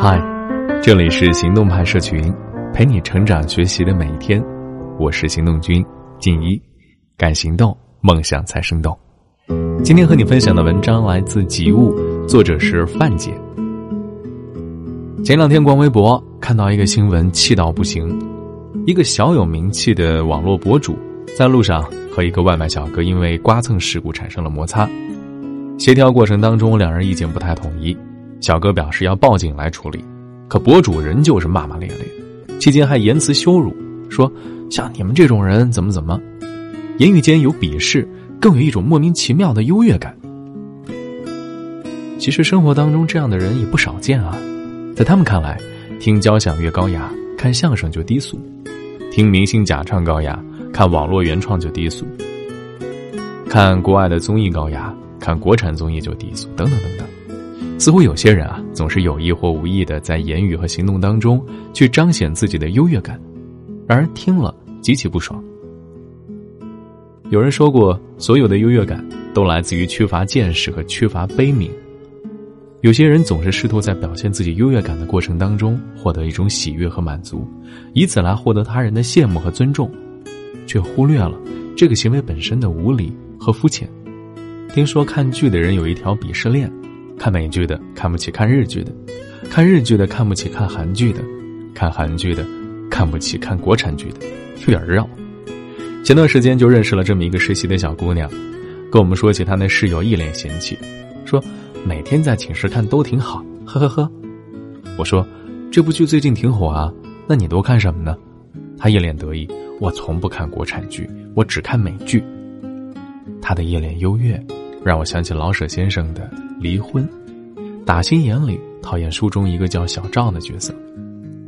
嗨，这里是行动派社群，陪你成长学习的每一天。我是行动君静一，敢行动，梦想才生动。今天和你分享的文章来自极物，作者是范姐。前两天逛微博，看到一个新闻，气到不行。一个小有名气的网络博主，在路上和一个外卖小哥因为刮蹭事故产生了摩擦，协调过程当中，两人意见不太统一。小哥表示要报警来处理，可博主仍旧是骂骂咧咧，期间还言辞羞辱，说像你们这种人怎么怎么，言语间有鄙视，更有一种莫名其妙的优越感。其实生活当中这样的人也不少见啊，在他们看来，听交响乐高雅，看相声就低俗；听明星假唱高雅，看网络原创就低俗；看国外的综艺高雅，看国产综艺就低俗，等等等等。似乎有些人啊，总是有意或无意的在言语和行动当中去彰显自己的优越感，让人听了极其不爽。有人说过，所有的优越感都来自于缺乏见识和缺乏悲悯。有些人总是试图在表现自己优越感的过程当中获得一种喜悦和满足，以此来获得他人的羡慕和尊重，却忽略了这个行为本身的无理和肤浅。听说看剧的人有一条鄙视链。看美剧的看不起看日剧的，看日剧的看不起看韩剧的，看韩剧的看不起看国产剧的，有点绕。前段时间就认识了这么一个实习的小姑娘，跟我们说起她那室友一脸嫌弃，说每天在寝室看都挺好，呵呵呵。我说这部剧最近挺火啊，那你都看什么呢？她一脸得意，我从不看国产剧，我只看美剧。她的一脸优越，让我想起老舍先生的。离婚，打心眼里讨厌书中一个叫小赵的角色。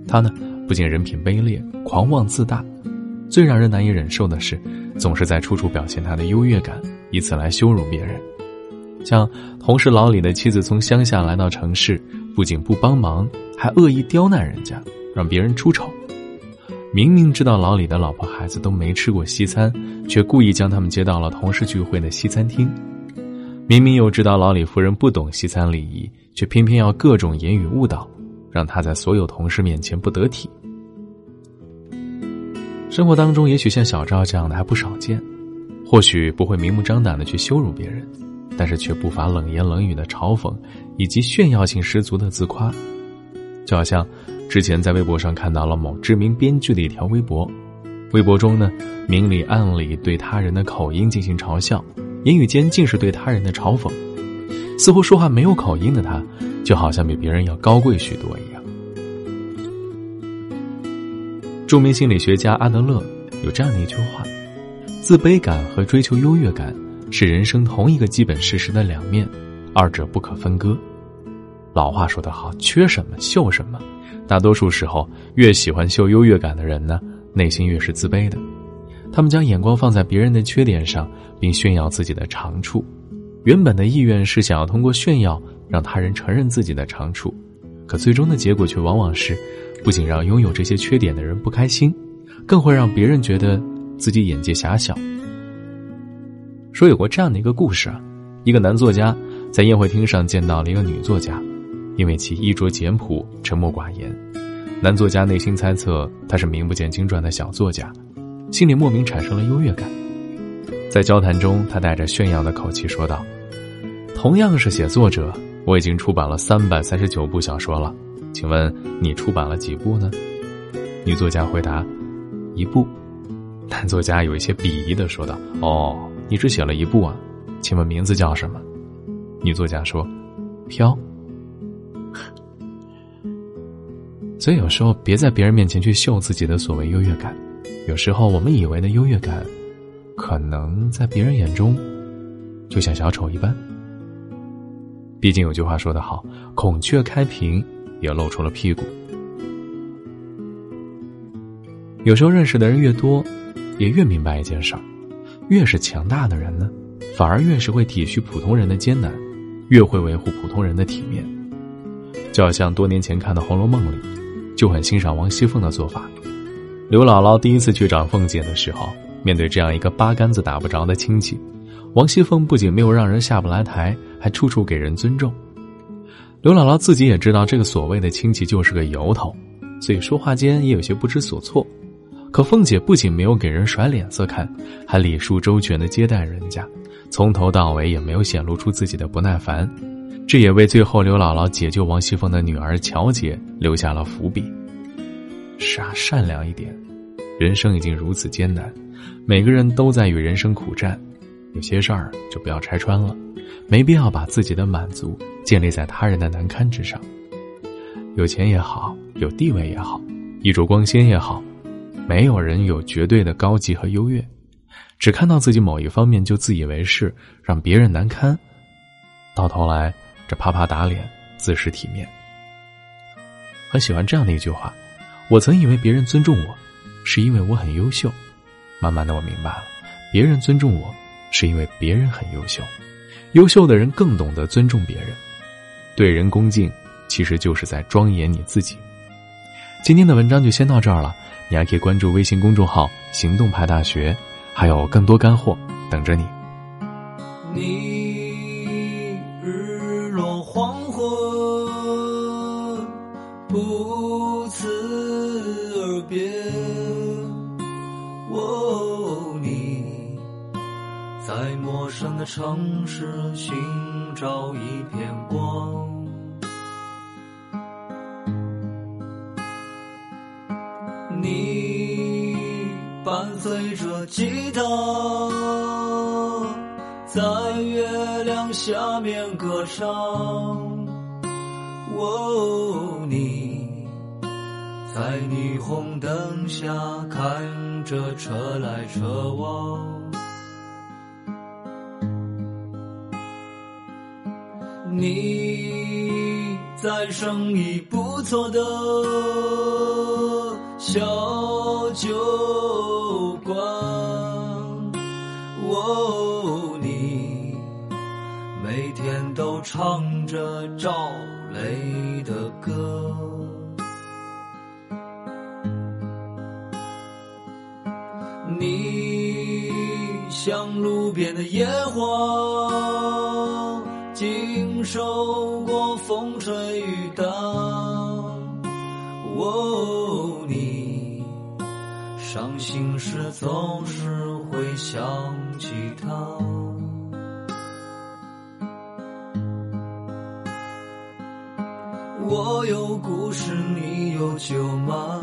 他呢，不仅人品卑劣、狂妄自大，最让人难以忍受的是，总是在处处表现他的优越感，以此来羞辱别人。像同事老李的妻子从乡下来到城市，不仅不帮忙，还恶意刁难人家，让别人出丑。明明知道老李的老婆孩子都没吃过西餐，却故意将他们接到了同事聚会的西餐厅。明明又知道老李夫人不懂西餐礼仪，却偏偏要各种言语误导，让他在所有同事面前不得体。生活当中，也许像小赵这样的还不少见，或许不会明目张胆的去羞辱别人，但是却不乏冷言冷语的嘲讽，以及炫耀性十足的自夸。就好像之前在微博上看到了某知名编剧的一条微博，微博中呢，明里暗里对他人的口音进行嘲笑。言语间尽是对他人的嘲讽，似乎说话没有口音的他，就好像比别人要高贵许多一样。著名心理学家阿德勒有这样的一句话：“自卑感和追求优越感是人生同一个基本事实的两面，二者不可分割。”老话说得好：“缺什么秀什么。”大多数时候，越喜欢秀优越感的人呢，内心越是自卑的。他们将眼光放在别人的缺点上，并炫耀自己的长处。原本的意愿是想要通过炫耀让他人承认自己的长处，可最终的结果却往往是，不仅让拥有这些缺点的人不开心，更会让别人觉得自己眼界狭小。说有过这样的一个故事啊，一个男作家在宴会厅上见到了一个女作家，因为其衣着简朴、沉默寡言，男作家内心猜测她是名不见经传的小作家。心里莫名产生了优越感，在交谈中，他带着炫耀的口气说道：“同样是写作者，我已经出版了三百三十九部小说了，请问你出版了几部呢？”女作家回答：“一部。”男作家有一些鄙夷的说道：“哦，你只写了一部啊？请问名字叫什么？”女作家说：“飘。”所以有时候别在别人面前去秀自己的所谓优越感。有时候，我们以为的优越感，可能在别人眼中，就像小丑一般。毕竟有句话说得好：“孔雀开屏，也露出了屁股。”有时候认识的人越多，也越明白一件事儿：越是强大的人呢，反而越是会体恤普通人的艰难，越会维护普通人的体面。就好像多年前看的《红楼梦》里，就很欣赏王熙凤的做法。刘姥姥第一次去找凤姐的时候，面对这样一个八竿子打不着的亲戚，王熙凤不仅没有让人下不来台，还处处给人尊重。刘姥姥自己也知道这个所谓的亲戚就是个由头，所以说话间也有些不知所措。可凤姐不仅没有给人甩脸色看，还礼数周全的接待人家，从头到尾也没有显露出自己的不耐烦，这也为最后刘姥姥解救王熙凤的女儿乔姐留下了伏笔。是啊，善良一点，人生已经如此艰难，每个人都在与人生苦战，有些事儿就不要拆穿了。没必要把自己的满足建立在他人的难堪之上。有钱也好，有地位也好，衣着光鲜也好，没有人有绝对的高级和优越。只看到自己某一方面就自以为是，让别人难堪，到头来这啪啪打脸，自失体面。很喜欢这样的一句话：我曾以为别人尊重我，是因为我很优秀。慢慢的，我明白了，别人尊重我，是因为别人很优秀。优秀的人更懂得尊重别人，对人恭敬，其实就是在庄严你自己。今天的文章就先到这儿了，你还可以关注微信公众号“行动派大学”，还有更多干货等着你。你不辞而别。哦，你在陌生的城市寻找一片光，你伴随着吉他，在月亮下面歌唱。哦，你在霓虹灯下看着车来车往。你在生意不错的小酒馆，哦，你每天都唱着赵雷的歌，像路边的野花。经受过风吹雨打，哦，你伤心时总是会想起他。我有故事，你有酒吗？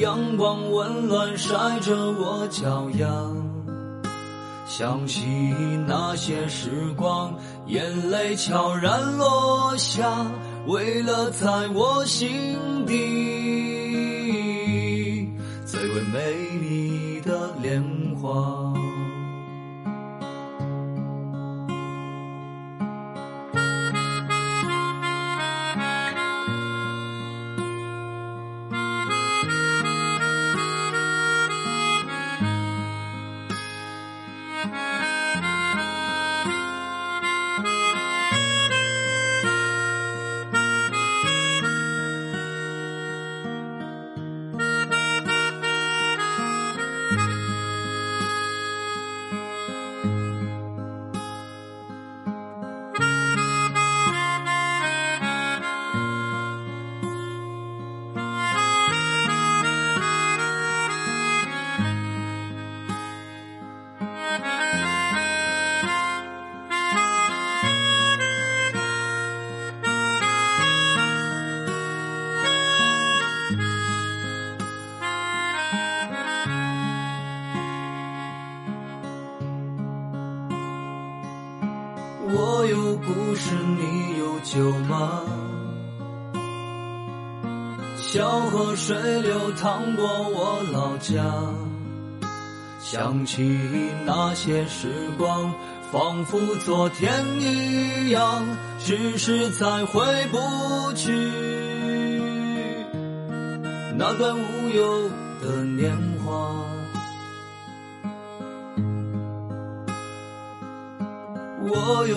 阳光温暖晒着我脚丫。想起那些时光，眼泪悄然落下，为了在我心底最为美丽的莲花。故事，你有酒吗？小河水流淌过我老家，想起那些时光，仿佛昨天一样，只是再回不去那段无忧的年华。我有